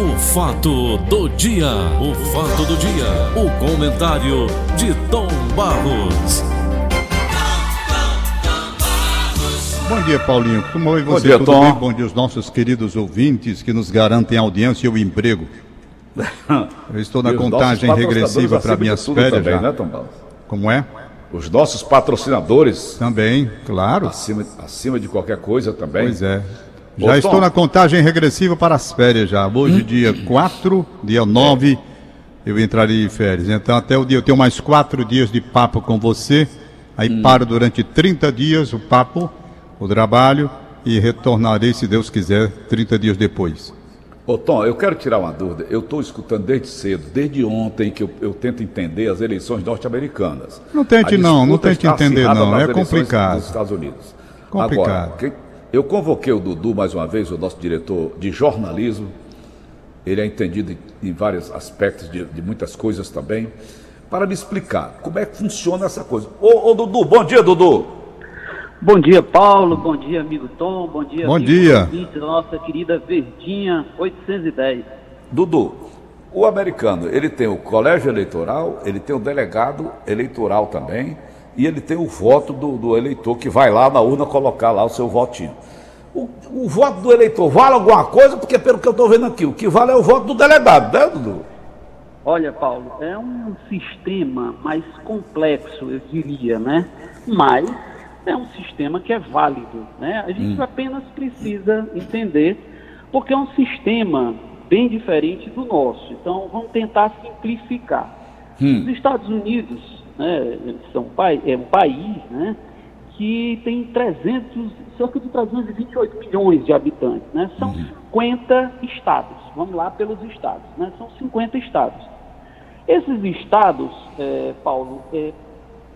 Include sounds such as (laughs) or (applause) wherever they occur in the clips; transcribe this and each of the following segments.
O fato do dia, o fato do dia, o comentário de Tom Barros. Bom dia, Paulinho. Como vai você? dia, Tudo Tom. bem? Bom dia aos nossos queridos ouvintes que nos garantem audiência e o emprego. (laughs) Eu estou na contagem regressiva patrocinadores para minhas férias também, já. né, Tom Barros? Como é? Os nossos patrocinadores, Também, claro. acima, acima de qualquer coisa também. Pois é. Ô, Já Tom. estou na contagem regressiva para as férias já. Hoje, dia 4, dia 9, eu entraria em férias. Então, até o dia, eu tenho mais quatro dias de papo com você. Aí paro durante 30 dias o papo, o trabalho, e retornarei, se Deus quiser, 30 dias depois. Ô Tom, eu quero tirar uma dúvida. Eu estou escutando desde cedo, desde ontem, que eu, eu tento entender as eleições norte-americanas. Não tente não, não tente entender não, é complicado. Dos Estados Unidos. Complicado. Agora, quem- eu convoquei o Dudu mais uma vez, o nosso diretor de jornalismo. Ele é entendido em, vários aspectos de, de muitas coisas também, para me explicar como é que funciona essa coisa. Ô, ô Dudu, bom dia, Dudu. Bom dia, Paulo. Bom dia, amigo Tom. Bom dia, Bom amigo dia. da nossa querida Verdinha 810. Dudu, o americano, ele tem o colégio eleitoral, ele tem o delegado eleitoral também, e ele tem o voto do, do eleitor que vai lá na urna colocar lá o seu votinho. O, o voto do eleitor vale alguma coisa? Porque pelo que eu estou vendo aqui, o que vale é o voto do delegado, né, Dudu? Olha, Paulo, é um sistema mais complexo, eu diria, né? Mas é um sistema que é válido, né? A gente apenas precisa entender, porque é um sistema bem diferente do nosso. Então, vamos tentar simplificar. Os Estados Unidos né, são um pai- é um país né, que tem 300, cerca de 328 milhões de habitantes. Né? São 50 estados. Vamos lá pelos estados. Né? São 50 estados. Esses estados, eh, Paulo, eh,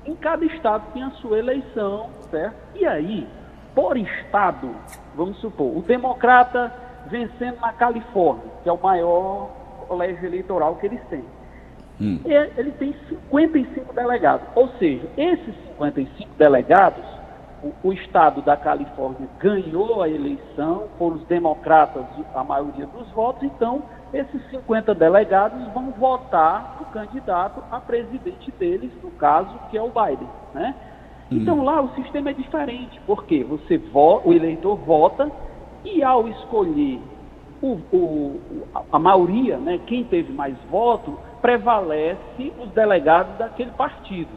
em cada estado tem a sua eleição, certo? E aí, por estado, vamos supor, o democrata vencendo na Califórnia, que é o maior colégio eleitoral que eles têm. E ele tem 55 delegados. Ou seja, esses 55 delegados, o, o estado da Califórnia ganhou a eleição, foram os democratas a maioria dos votos, então esses 50 delegados vão votar no candidato a presidente deles, no caso, que é o Biden. Né? Então lá o sistema é diferente, porque você vo o eleitor vota e ao escolher o, o- a- a maioria, né, quem teve mais voto, prevalece os delegados daquele partido.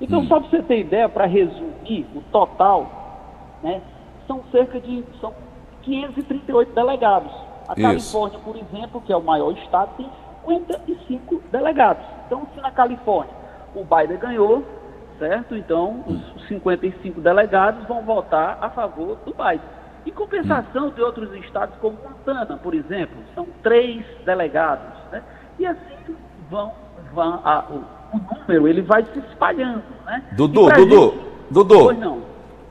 Então, só para você ter ideia, para resumir, o total, né, são cerca de são 538 delegados. A Isso. Califórnia, por exemplo, que é o maior estado, tem 55 delegados. Então, se na Califórnia o Biden ganhou, certo? Então, os 55 delegados vão votar a favor do Biden. Em compensação de outros estados, como Montana, por exemplo, são três delegados. Né? E assim vão, vão a- o, o número ele vai se espalhando. Né? Dudu, Dudu, gente- Dudu.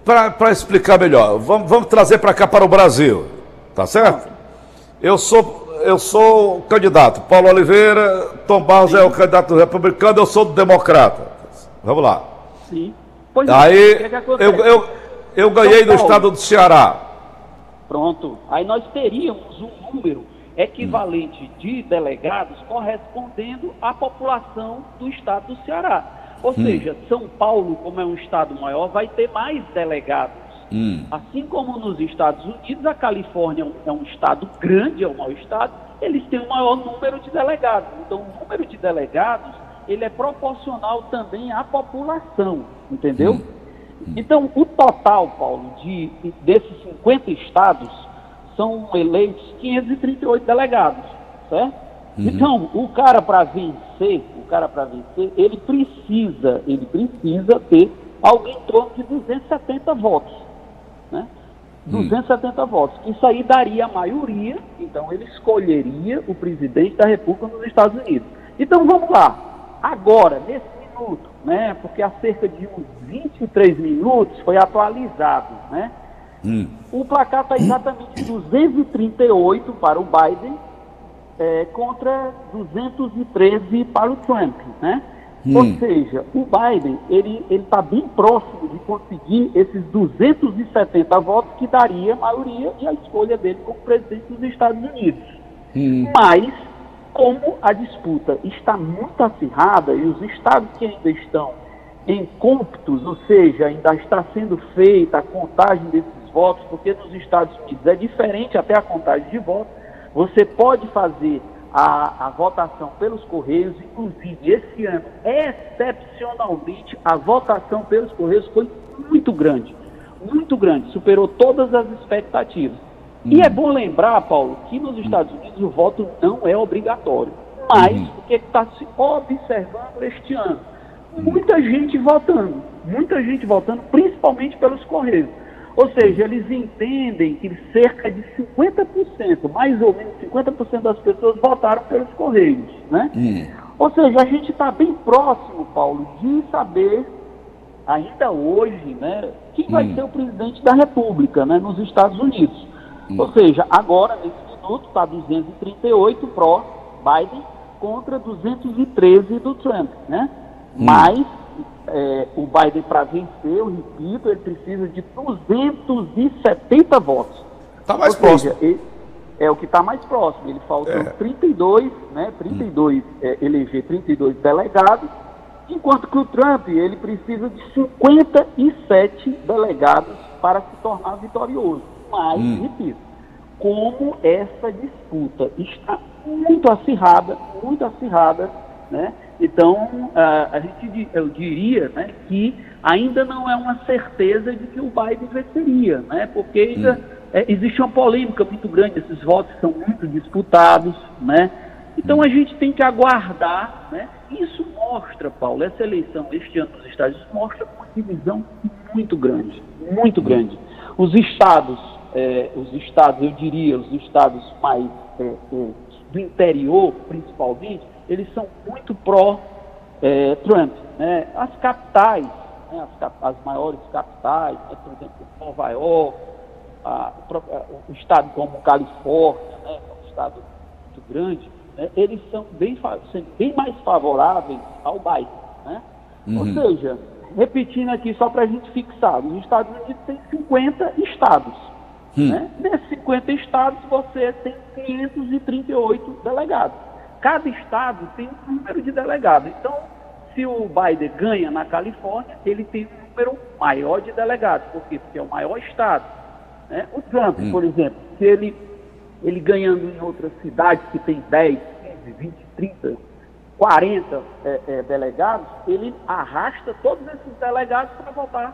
Para explicar melhor, vamos, vamos trazer para cá para o Brasil, tá certo? Eu sou, eu sou o candidato, Paulo Oliveira, Tom Barros é o candidato republicano, eu sou democrata. Vamos lá. Sim. Pois é, Aí o que, que eu, eu, eu ganhei São no estado do Ceará. Pronto. Aí nós teríamos um número equivalente de delegados correspondendo à população do estado do Ceará. Ou seja, São Paulo, como é um estado maior, vai ter mais delegados. Assim como nos Estados Unidos, a Califórnia é um- um estado grande, é um maior estado, eles têm o maior número de delegados. Então, o número de delegados, ele é proporcional também à população, entendeu? Então, o total, Paulo, de, desses 50 estados, são eleitos 538 delegados, certo? Então, o cara para vencer, o cara para vencer, ele precisa, ele precisa ter algo em torno de 270 votos, né? 270 votos. Isso aí daria a maioria, então ele escolheria o presidente da República nos Estados Unidos. Então vamos lá. Agora, nesse minuto, né? Porque há cerca de uns 23 minutos foi atualizado, né? O placar está exatamente 238 para o Biden é, contra 213 para o Trump, né? Ou seja, o Biden ele ele está bem próximo de conseguir esses 270 votos que daria a maioria e a escolha dele como presidente dos Estados Unidos. Hum. Mas, como a disputa está muito acirrada e os estados que ainda estão em cômputos, ou seja, ainda está sendo feita a contagem desses votos, porque nos Estados Unidos é diferente até a contagem de votos, você pode fazer a, a, votação pelos Correios, inclusive esse ano, excepcionalmente, a votação pelos Correios foi muito grande, muito grande, superou todas as expectativas. E é bom lembrar, Paulo, que nos Estados Unidos o voto não é obrigatório. Mas hum. o que está se observando este ano? Muita gente votando, muita gente votando, principalmente pelos Correios. Ou seja, eles entendem que cerca de 50%, mais ou menos 50% das pessoas votaram pelos Correios. Né? Hum. Ou seja, a gente está bem próximo, Paulo, de saber, ainda hoje, né, quem vai hum. ser o presidente da República né, nos Estados Unidos. Hum. Ou seja, agora, nesse minuto, está 238 pró-Biden contra 213 do Trump. Né? Hum. Mas é, o Biden, para vencer, eu repito, ele precisa de 270 votos. Está mais Ou próximo. Seja, é o que está mais próximo. Ele faltou é. 32, né? 32, hum. é, eleger 32 delegados, enquanto que o Trump ele precisa de 57 delegados para se tornar vitorioso. Mas, hum. repito, como essa disputa está muito acirrada, muito acirrada, né? Então, a, a gente, eu diria né, que ainda não é uma certeza de que o Biden venceria, né, porque ainda hum. é, existe uma polêmica muito grande, esses votos são muito disputados, né, então a gente tem que aguardar, né, isso mostra, Paulo, essa eleição este ano dos Estados Unidos mostra uma divisão muito grande, muito grande. Os estados, é, os estados, eu diria, os estados mais é, é, do interior, principalmente, eles são muito pró-Trump. É, né? As capitais, né? as, as, maiores capitais, né? por exemplo, Nova York, a, o, o estado como Califórnia, né? um estado muito grande, né? eles são bem, bem mais favoráveis ao Biden. Né? Uhum. Ou seja, repetindo aqui só para a gente fixar, os Estados Unidos têm 50 estados. Hum. Né? Nesses 50 estados você tem 538 delegados cada estado tem um número de delegados. Então, se o Biden ganha na Califórnia, ele tem um número maior de delegados. Por quê? Porque é o maior estado. Né? O Trump, hum. por exemplo, se ele, ele ganhando em outras cidades que tem 10, 15, 20, 30, 40 é, é, delegados, ele arrasta todos esses delegados para votar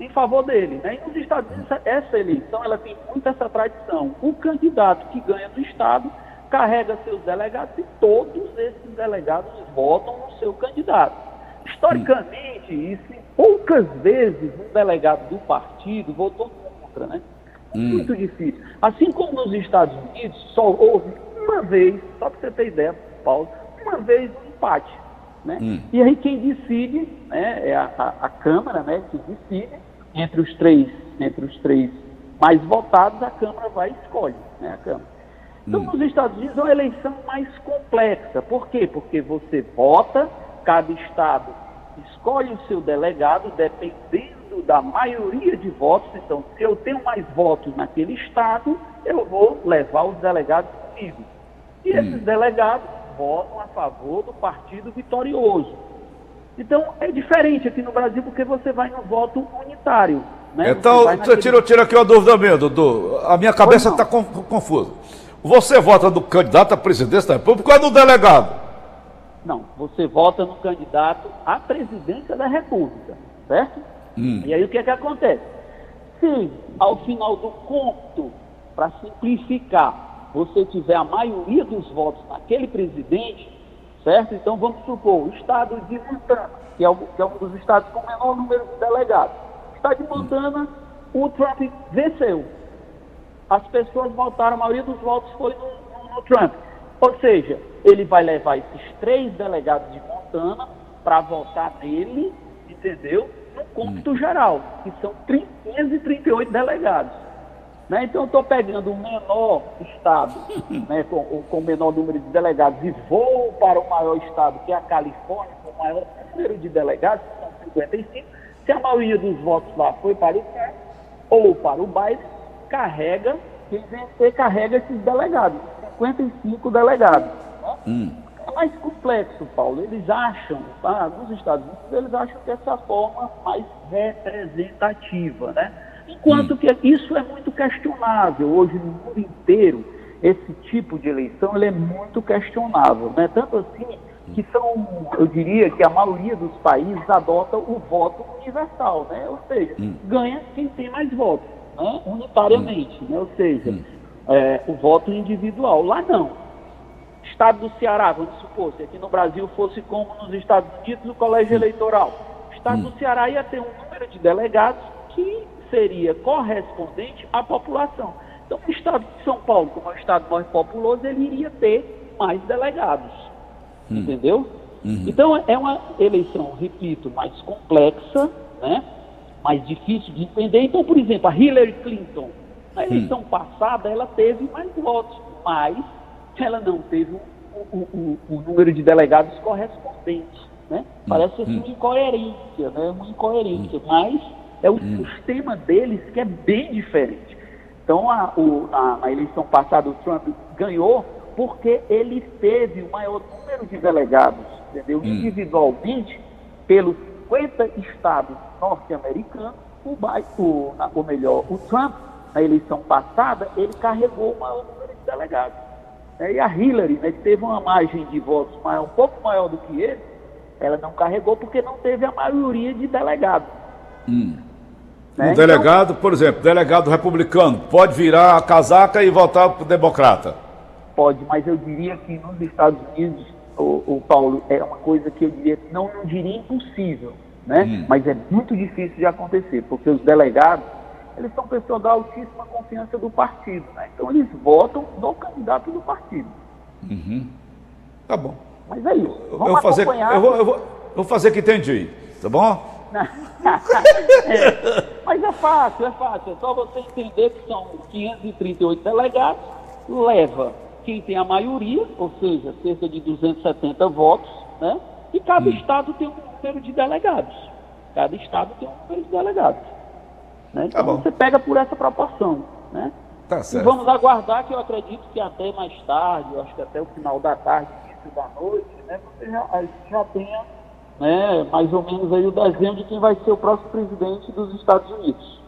em favor dele. Né? E nos Estados Unidos, essa eleição ela tem muito essa tradição. O candidato que ganha do Estado carrega seus delegados e todos esses delegados votam no seu candidato. Historicamente, isso poucas vezes um delegado do partido votou contra, né? Hum. Muito difícil. Assim como nos Estados Unidos, só houve uma vez, só para você ter ideia, Paulo, uma vez um empate. Né? Hum. E aí quem decide né, é a, a, a, Câmara né, que decide, entre os três, entre os três mais votados, a Câmara vai e escolhe né, a Câmara. Então, nos Estados Unidos é uma eleição mais complexa. Por quê? Porque você vota, cada estado escolhe o seu delegado, dependendo da maioria de votos. Então, se eu tenho mais votos naquele estado, eu vou levar os delegados comigo. E hum. esses delegados votam a favor do partido vitorioso. Então, é diferente aqui no Brasil porque você vai no voto unitário. Né? Então, naquele... tira, tira aqui uma dúvida minha, Dudu. A minha cabeça está confusa. Você vota no candidato à presidência da República ou é no delegado? Não, você vota no candidato à presidência da República, certo? Hum. E aí o que é que acontece? Se ao final do conto, para simplificar, você tiver a maioria dos votos naquele presidente, certo? Então vamos supor, o estado de Montana, que é, que é um dos estados com o menor número de delegados. O estado de Montana, hum. o Trump venceu as pessoas votaram, a maioria dos votos foi no, no, Trump. Ou seja, ele vai levar esses três delegados de Montana para votar nele, entendeu? No cômputo hum. geral, que são 538 delegados. Né? Então, eu estou pegando o menor estado, (laughs) né, com, com o menor número de delegados, e vou para o maior estado, que é a Califórnia, com o maior número de delegados, que são 55. Se a maioria dos votos lá foi para o Trump ou para o Biden, carrega, quem vencer carrega esses delegados, 55 delegados. Né? É mais complexo, Paulo. Eles acham, tá? nos Estados Unidos, eles acham que essa forma mais representativa, né? Enquanto que isso é muito questionável. Hoje, no mundo inteiro, esse tipo de eleição ele é muito questionável. Né? Tanto assim que são, eu diria que a maioria dos países adota o voto universal, né? ou seja, hum. ganha quem tem mais votos, né? unitariamente, né? ou seja, hum. é, o voto individual. Lá não. Estado do Ceará, vamos supor, se aqui no Brasil fosse como nos Estados Unidos o colégio eleitoral. O Estado do hum. Ceará ia ter um número de delegados que seria correspondente à população. Então, o Estado de São Paulo, como é o Estado mais populoso, ele iria ter mais delegados. Hum. Entendeu? Uhum. Então, é uma eleição, repito, mais complexa, né? Mais difícil de entender. Então, por exemplo, a Hillary Clinton, na eleição hum. passada, ela teve mais votos, mas ela não teve o, o, o, o número de delegados correspondente. Né? Hum. Parece assim, uma incoerência, né? uma incoerência, mas é o hum. sistema deles que é bem diferente. Então, a, a, na eleição passada, o Trump ganhou porque ele teve o maior número de delegados, entendeu? Hum. Individualmente, pelos 50 estados norte-americanos, o, o, ou melhor, o Trump, na eleição passada, ele carregou o maior número de delegados. Né? E a Hillary, né, que teve uma margem de votos maior, um pouco maior do que ele, ela não carregou porque não teve a maioria de delegados. Hum. Né? Um delegado, então, por exemplo, delegado republicano, pode virar a casaca e votar para o democrata? Pode, mas eu diria que nos Estados Unidos, o, o Paulo, é uma coisa que eu diria, não, não diria impossível, né? Hum. Mas é muito difícil de acontecer, porque os delegados, eles são pessoas da altíssima confiança do partido, né? Então eles votam no candidato do partido. Uhum. Tá bom. Mas é isso. Vamos eu, vou fazer, eu, vou, eu, vou, eu vou fazer que entendi, tá bom? (laughs) é, mas é fácil, é fácil. É só você entender que são 538 delegados, leva quem tem a maioria, ou seja, cerca de 270 votos, né? E cada hum. estado tem um número de delegados. Cada estado tem um número de delegados. Né? Tá então tá você pega por essa proporção. Né? Tá certo. E vamos aguardar que eu acredito que até mais tarde, eu acho que até o final da tarde, início da noite, né, você já, já tenha né, mais ou menos aí o desenho de quem vai ser o próximo presidente dos Estados Unidos.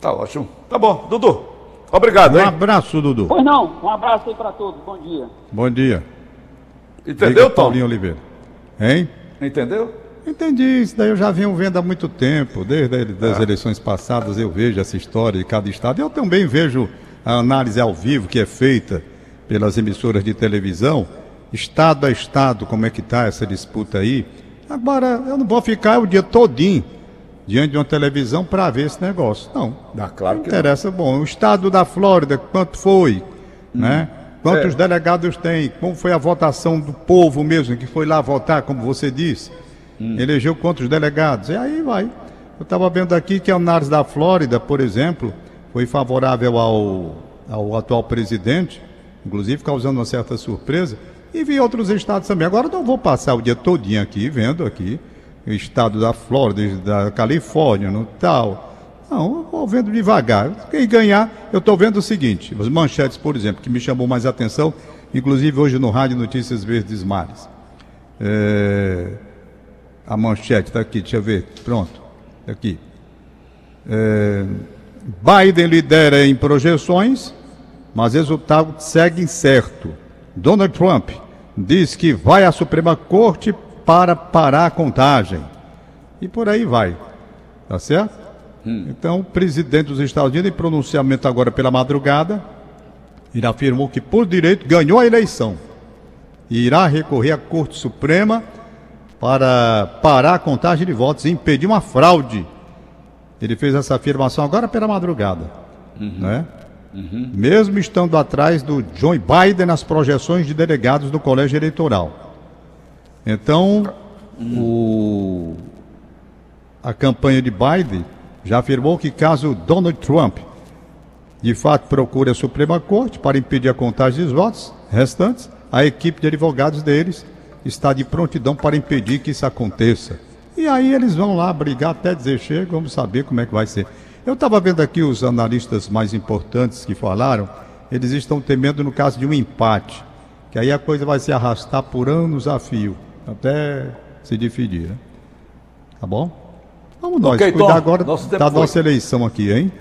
Tá ótimo. Tá bom. Dudu, obrigado, hein? Um abraço, Dudu. Pois não, um abraço aí para todos. Bom dia. Bom dia. Entendeu, Tom? Paulinho Oliveira. Hein? Entendeu? Entendi, isso daí eu já venho vendo há muito tempo, desde as ah. eleições passadas eu vejo essa história de cada estado. Eu também vejo a análise ao vivo que é feita pelas emissoras de televisão, estado a estado, como é que está essa disputa aí. Agora, eu não vou ficar o dia todinho diante de uma televisão para ver esse negócio. Não. Ah, claro que interessa. Não. Bom, o estado da Flórida, quanto foi? Hum. Né? Quantos é. delegados tem? Como foi a votação do povo mesmo, que foi lá votar, como você disse? Hum. Elegeu quantos delegados? E aí vai. Eu estava vendo aqui que a análise da Flórida, por exemplo, foi favorável ao, ao atual presidente, inclusive causando uma certa surpresa e vi outros estados também. Agora não vou passar o dia todinho aqui vendo aqui estado da Flórida, da Califórnia, no tal. Não, vou vendo devagar. Quem ganhar, eu estou vendo o seguinte: as manchetes, por exemplo, que me chamou mais atenção, inclusive hoje no Rádio Notícias Verdes Mares. É, a manchete está aqui, deixa eu ver. Pronto, tá aqui. É, Biden lidera em projeções, mas resultado segue incerto. Donald Trump diz que vai à Suprema Corte para parar a contagem. E por aí vai. Tá certo? Hum. Então, o presidente dos Estados Unidos, em pronunciamento agora pela madrugada, ele afirmou que, por direito, ganhou a eleição. E irá recorrer à Corte Suprema para parar a contagem de votos e impedir uma fraude. Ele fez essa afirmação agora pela madrugada. Uhum. Né? Uhum. Mesmo estando atrás do Joe Biden nas projeções de delegados do colégio eleitoral. Então, o... a campanha de Biden já afirmou que caso Donald Trump de fato procure a Suprema Corte para impedir a contagem dos votos restantes, a equipe de advogados deles está de prontidão para impedir que isso aconteça. E aí eles vão lá brigar até dizer chega, vamos saber como é que vai ser. Eu estava vendo aqui os analistas mais importantes que falaram, eles estão temendo no caso de um empate, que aí a coisa vai se arrastar por anos a fio, até se dividir, né? Tá bom? Vamos nós Ok, cuidar Tom, agora da foi. nossa eleição aqui, hein?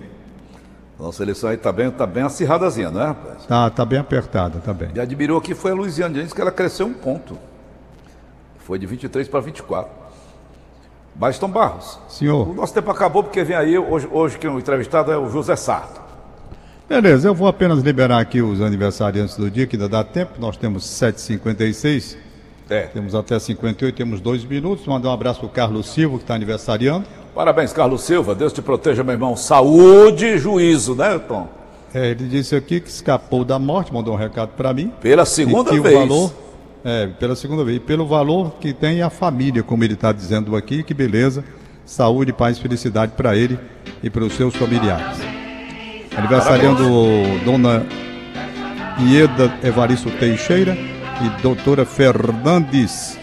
Nossa eleição aí tá bem, tá bem acirradazinha, né, rapaz? Tá, tá bem apertada, tá bem. E admirou aqui foi a Luiziane Diniz, que ela cresceu um ponto. Foi de 23 para 24. Baston Barros. O Senhor, nosso tempo acabou porque vem aí, hoje, hoje que o entrevistado é o José Sarto. beleza, eu vou apenas liberar aqui os aniversariantes do dia, que ainda dá tempo. Nós temos 7h56, É. temos até 58, temos dois minutos. Mandar um abraço pro Carlos Silva, que está aniversariando. Parabéns, Carlos Silva. Deus te proteja, meu irmão. Saúde e juízo, né, Tom? É, ele disse aqui que escapou da morte, mandou um recado para mim. Pela segunda vez. o valor, é, pela segunda vez, e pelo valor que tem a família, como ele está dizendo aqui, que beleza, saúde, paz felicidade para ele e para os seus familiares. Aniversariando Dona Ieda Evaristo Teixeira e Doutora Fernandes,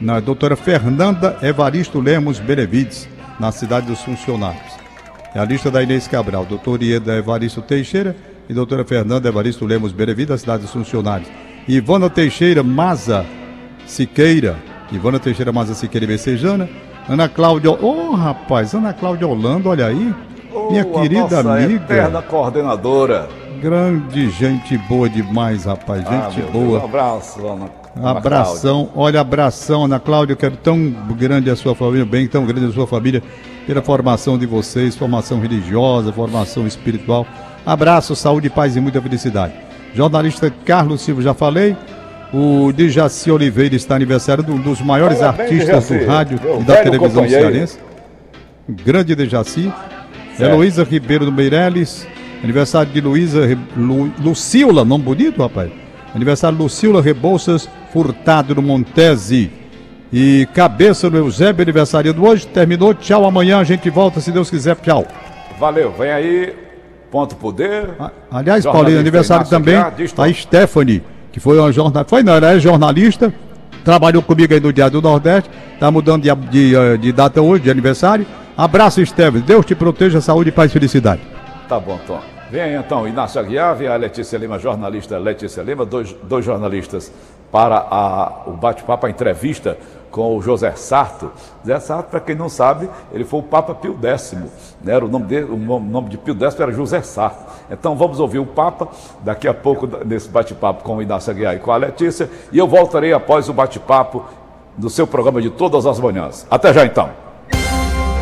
na Doutora Fernanda Evaristo Lemos Benevides, na cidade dos funcionários. É a lista da Inês Cabral, doutor Ieda Evaristo Teixeira e doutora Fernanda Evaristo Lemos Benevides, da cidade dos funcionários. Ivana Teixeira Maza Siqueira, Ivana Teixeira Maza Siqueira e Becejana. Ana Cláudia, ô rapaz, Ana Cláudia Holanda, olha aí. Minha Oh, a querida nossa amiga. eterna coordenadora. Grande gente boa demais, rapaz. Ah, Gente meu boa. Deus, Um abraço, Ana. Abração, olha, abração, Ana Cláudia, quero tão grande a sua família, bem tão grande a sua família, pela formação de vocês, formação religiosa, formação espiritual. Abraço, saúde, paz e muita felicidade. Jornalista Carlos Silva, já falei. O Dijaci Oliveira está aniversário de um dos maiores artistas Dejaci. do rádio Meu e da televisão companheiro. cearense. Grande Dejaci. Certo. Heloísa Ribeiro do Meirelles. Aniversário de Luísa Re... Lu... Lucila, nome bonito, rapaz. Aniversário de Lucila Rebouças Furtado no Montese. E cabeça do Eusébio, aniversário hoje. Terminou. Tchau. Amanhã a gente volta, se Deus quiser. Tchau. Valeu, vem aí. Ponto Poder. A- Aliás, Paulinho, aniversário também Aguiar, diz, Tom. a Stephanie, que foi uma jornalista. Foi, não, ela é jornalista. Trabalhou comigo aí no Diário do Nordeste. Está mudando de, de, eh, de data hoje, de aniversário. Abraço, Stephanie. Deus te proteja, saúde, paz e felicidade. Tá bom, Tom. Vem aí então, Inácio Aguiar, vem a Letícia Lima, jornalista Letícia Lima, dois, dois jornalistas para a- o bate-papo, a entrevista com o José Sarto. José Sarto, para quem não sabe, ele foi o Papa Pio X. Né? Era o, nome o nome de Pio X era José Sarto. Então vamos ouvir o Papa daqui a pouco nesse bate-papo com o Inácio Aguiar e com a Letícia. E eu voltarei após o bate-papo do seu programa de todas as manhãs. Até já então.